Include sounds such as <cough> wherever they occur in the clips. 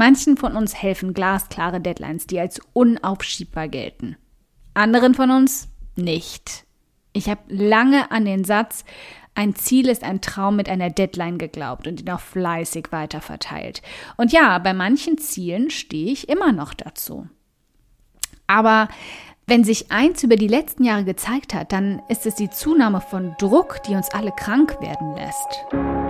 Manchen von uns helfen glasklare Deadlines, die als unaufschiebbar gelten. Anderen von uns nicht. Ich habe lange an den Satz, ein Ziel ist ein Traum mit einer Deadline geglaubt und ihn auch fleißig weiterverteilt. Und ja, bei manchen Zielen stehe ich immer noch dazu. Aber wenn sich eins über die letzten Jahre gezeigt hat, dann ist es die Zunahme von Druck, die uns alle krank werden lässt.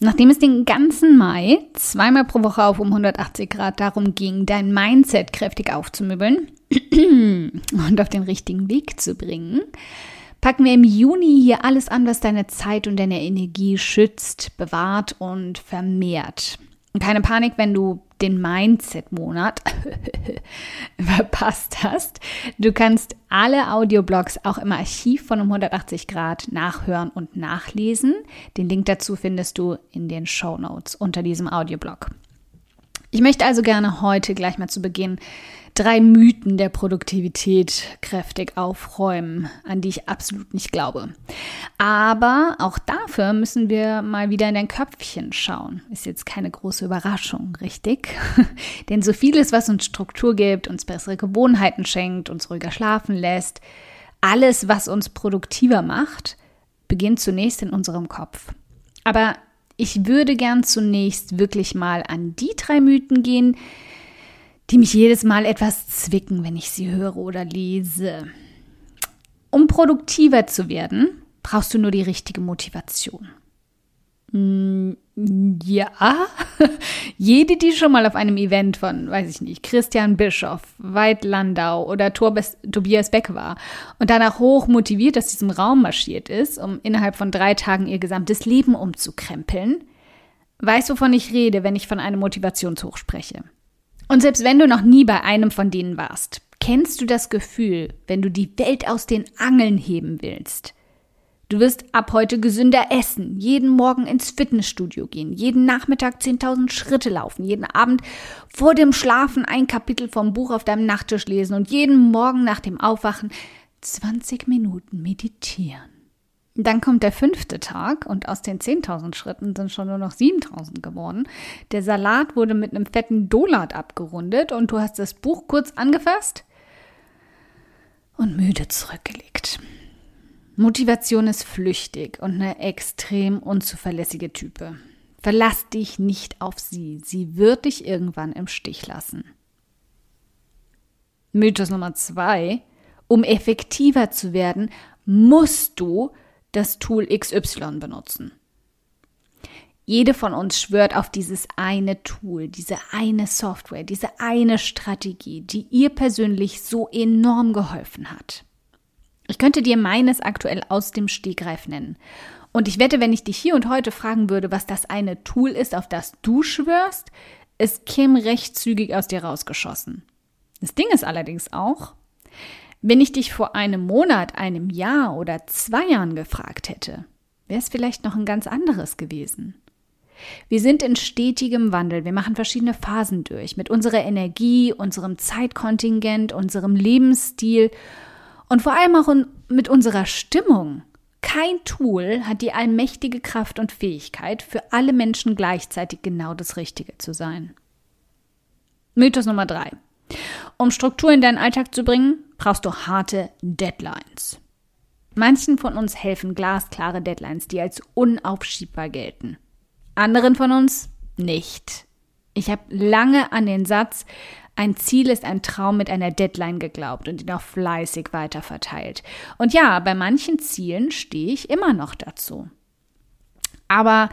Nachdem es den ganzen Mai zweimal pro Woche auf um 180 Grad darum ging, dein Mindset kräftig aufzumöbeln <clears throat> und auf den richtigen Weg zu bringen, packen wir im Juni hier alles an, was deine Zeit und deine Energie schützt, bewahrt und vermehrt. Keine Panik, wenn du den Mindset-Monat <laughs> verpasst hast. Du kannst alle Audioblogs auch im Archiv von um 180 Grad nachhören und nachlesen. Den Link dazu findest du in den Show Notes unter diesem Audioblog. Ich möchte also gerne heute gleich mal zu Beginn drei Mythen der Produktivität kräftig aufräumen, an die ich absolut nicht glaube. Aber auch dafür müssen wir mal wieder in dein Köpfchen schauen. Ist jetzt keine große Überraschung, richtig? <laughs> Denn so vieles, was uns Struktur gibt, uns bessere Gewohnheiten schenkt, uns ruhiger schlafen lässt, alles, was uns produktiver macht, beginnt zunächst in unserem Kopf. Aber ich würde gern zunächst wirklich mal an die drei Mythen gehen, die mich jedes Mal etwas zwicken, wenn ich sie höre oder lese. Um produktiver zu werden, brauchst du nur die richtige Motivation. Mm, ja, <laughs> jede, die schon mal auf einem Event von, weiß ich nicht, Christian Bischoff, Veit Landau oder Tobias Beck war und danach hoch motiviert aus diesem Raum marschiert ist, um innerhalb von drei Tagen ihr gesamtes Leben umzukrempeln, weiß, wovon ich rede, wenn ich von einem Motivationshoch spreche. Und selbst wenn du noch nie bei einem von denen warst, kennst du das Gefühl, wenn du die Welt aus den Angeln heben willst? Du wirst ab heute gesünder essen, jeden Morgen ins Fitnessstudio gehen, jeden Nachmittag 10.000 Schritte laufen, jeden Abend vor dem Schlafen ein Kapitel vom Buch auf deinem Nachttisch lesen und jeden Morgen nach dem Aufwachen 20 Minuten meditieren. Dann kommt der fünfte Tag und aus den 10.000 Schritten sind schon nur noch 7.000 geworden. Der Salat wurde mit einem fetten Dolat abgerundet und du hast das Buch kurz angefasst und müde zurückgelegt. Motivation ist flüchtig und eine extrem unzuverlässige Type. Verlass dich nicht auf sie. Sie wird dich irgendwann im Stich lassen. Mythos Nummer zwei. Um effektiver zu werden, musst du das Tool XY benutzen. Jede von uns schwört auf dieses eine Tool, diese eine Software, diese eine Strategie, die ihr persönlich so enorm geholfen hat. Ich könnte dir meines aktuell aus dem Stegreif nennen. Und ich wette, wenn ich dich hier und heute fragen würde, was das eine Tool ist, auf das du schwörst, es käme recht zügig aus dir rausgeschossen. Das Ding ist allerdings auch, wenn ich dich vor einem Monat, einem Jahr oder zwei Jahren gefragt hätte, wäre es vielleicht noch ein ganz anderes gewesen. Wir sind in stetigem Wandel. Wir machen verschiedene Phasen durch mit unserer Energie, unserem Zeitkontingent, unserem Lebensstil und vor allem auch mit unserer Stimmung. Kein Tool hat die allmächtige Kraft und Fähigkeit, für alle Menschen gleichzeitig genau das Richtige zu sein. Mythos Nummer drei. Um Struktur in deinen Alltag zu bringen, brauchst du harte Deadlines. Manchen von uns helfen glasklare Deadlines, die als unaufschiebbar gelten. Anderen von uns nicht. Ich habe lange an den Satz, Ein Ziel ist ein Traum mit einer Deadline geglaubt und ihn auch fleißig weiterverteilt. Und ja, bei manchen Zielen stehe ich immer noch dazu. Aber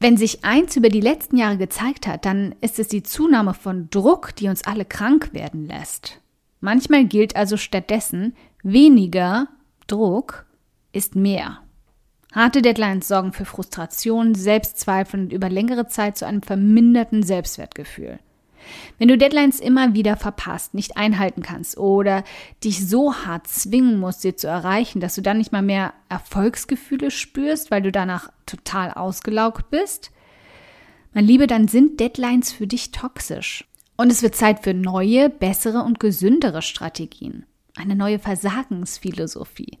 wenn sich eins über die letzten Jahre gezeigt hat, dann ist es die Zunahme von Druck, die uns alle krank werden lässt. Manchmal gilt also stattdessen, weniger Druck ist mehr. Harte Deadlines sorgen für Frustration, Selbstzweifel und über längere Zeit zu einem verminderten Selbstwertgefühl. Wenn du Deadlines immer wieder verpasst, nicht einhalten kannst oder dich so hart zwingen musst, sie zu erreichen, dass du dann nicht mal mehr Erfolgsgefühle spürst, weil du danach total ausgelaugt bist, mein Liebe, dann sind Deadlines für dich toxisch. Und es wird Zeit für neue, bessere und gesündere Strategien. Eine neue Versagensphilosophie.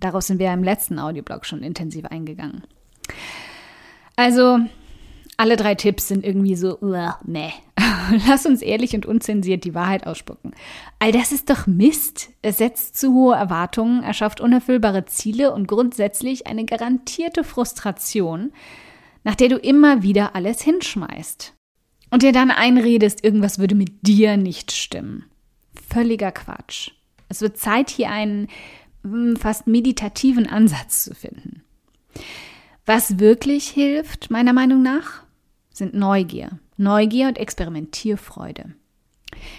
Darauf sind wir im letzten Audioblog schon intensiv eingegangen. Also, alle drei Tipps sind irgendwie so, uh, meh. <laughs> Lass uns ehrlich und unzensiert die Wahrheit ausspucken. All das ist doch Mist. Es setzt zu hohe Erwartungen, erschafft unerfüllbare Ziele und grundsätzlich eine garantierte Frustration, nach der du immer wieder alles hinschmeißt. Und dir dann einredest, irgendwas würde mit dir nicht stimmen. Völliger Quatsch. Es wird Zeit, hier einen fast meditativen Ansatz zu finden. Was wirklich hilft, meiner Meinung nach, sind Neugier. Neugier und Experimentierfreude.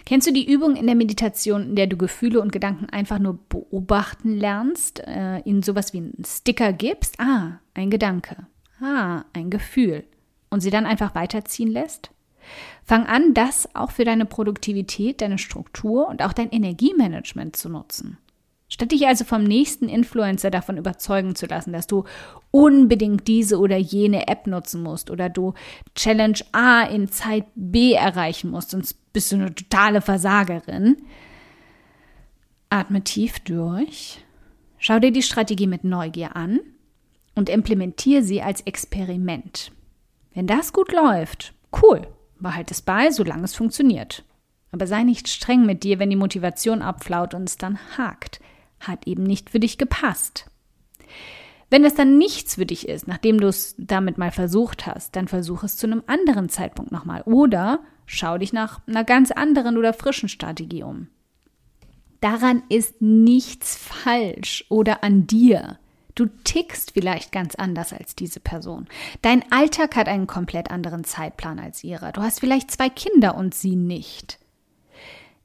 Kennst du die Übung in der Meditation, in der du Gefühle und Gedanken einfach nur beobachten lernst, äh, ihnen sowas wie einen Sticker gibst? Ah, ein Gedanke. Ah, ein Gefühl. Und sie dann einfach weiterziehen lässt? Fang an, das auch für deine Produktivität, deine Struktur und auch dein Energiemanagement zu nutzen. Statt dich also vom nächsten Influencer davon überzeugen zu lassen, dass du unbedingt diese oder jene App nutzen musst oder du Challenge A in Zeit B erreichen musst, sonst bist du eine totale Versagerin. Atme tief durch, schau dir die Strategie mit Neugier an und implementiere sie als Experiment. Wenn das gut läuft, cool, behalte es bei, solange es funktioniert. Aber sei nicht streng mit dir, wenn die Motivation abflaut und es dann hakt hat eben nicht für dich gepasst. Wenn es dann nichts für dich ist, nachdem du es damit mal versucht hast, dann versuch es zu einem anderen Zeitpunkt nochmal oder schau dich nach einer ganz anderen oder frischen Strategie um. Daran ist nichts falsch oder an dir. Du tickst vielleicht ganz anders als diese Person. Dein Alltag hat einen komplett anderen Zeitplan als ihrer. Du hast vielleicht zwei Kinder und sie nicht.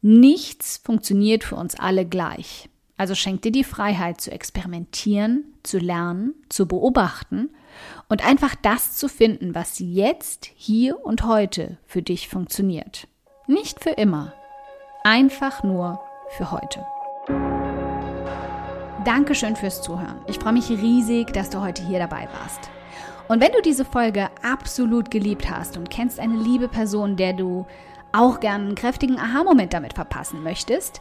Nichts funktioniert für uns alle gleich. Also schenk dir die Freiheit zu experimentieren, zu lernen, zu beobachten und einfach das zu finden, was jetzt, hier und heute für dich funktioniert. Nicht für immer, einfach nur für heute. Dankeschön fürs Zuhören. Ich freue mich riesig, dass du heute hier dabei warst. Und wenn du diese Folge absolut geliebt hast und kennst eine liebe Person, der du auch gern einen kräftigen Aha-Moment damit verpassen möchtest,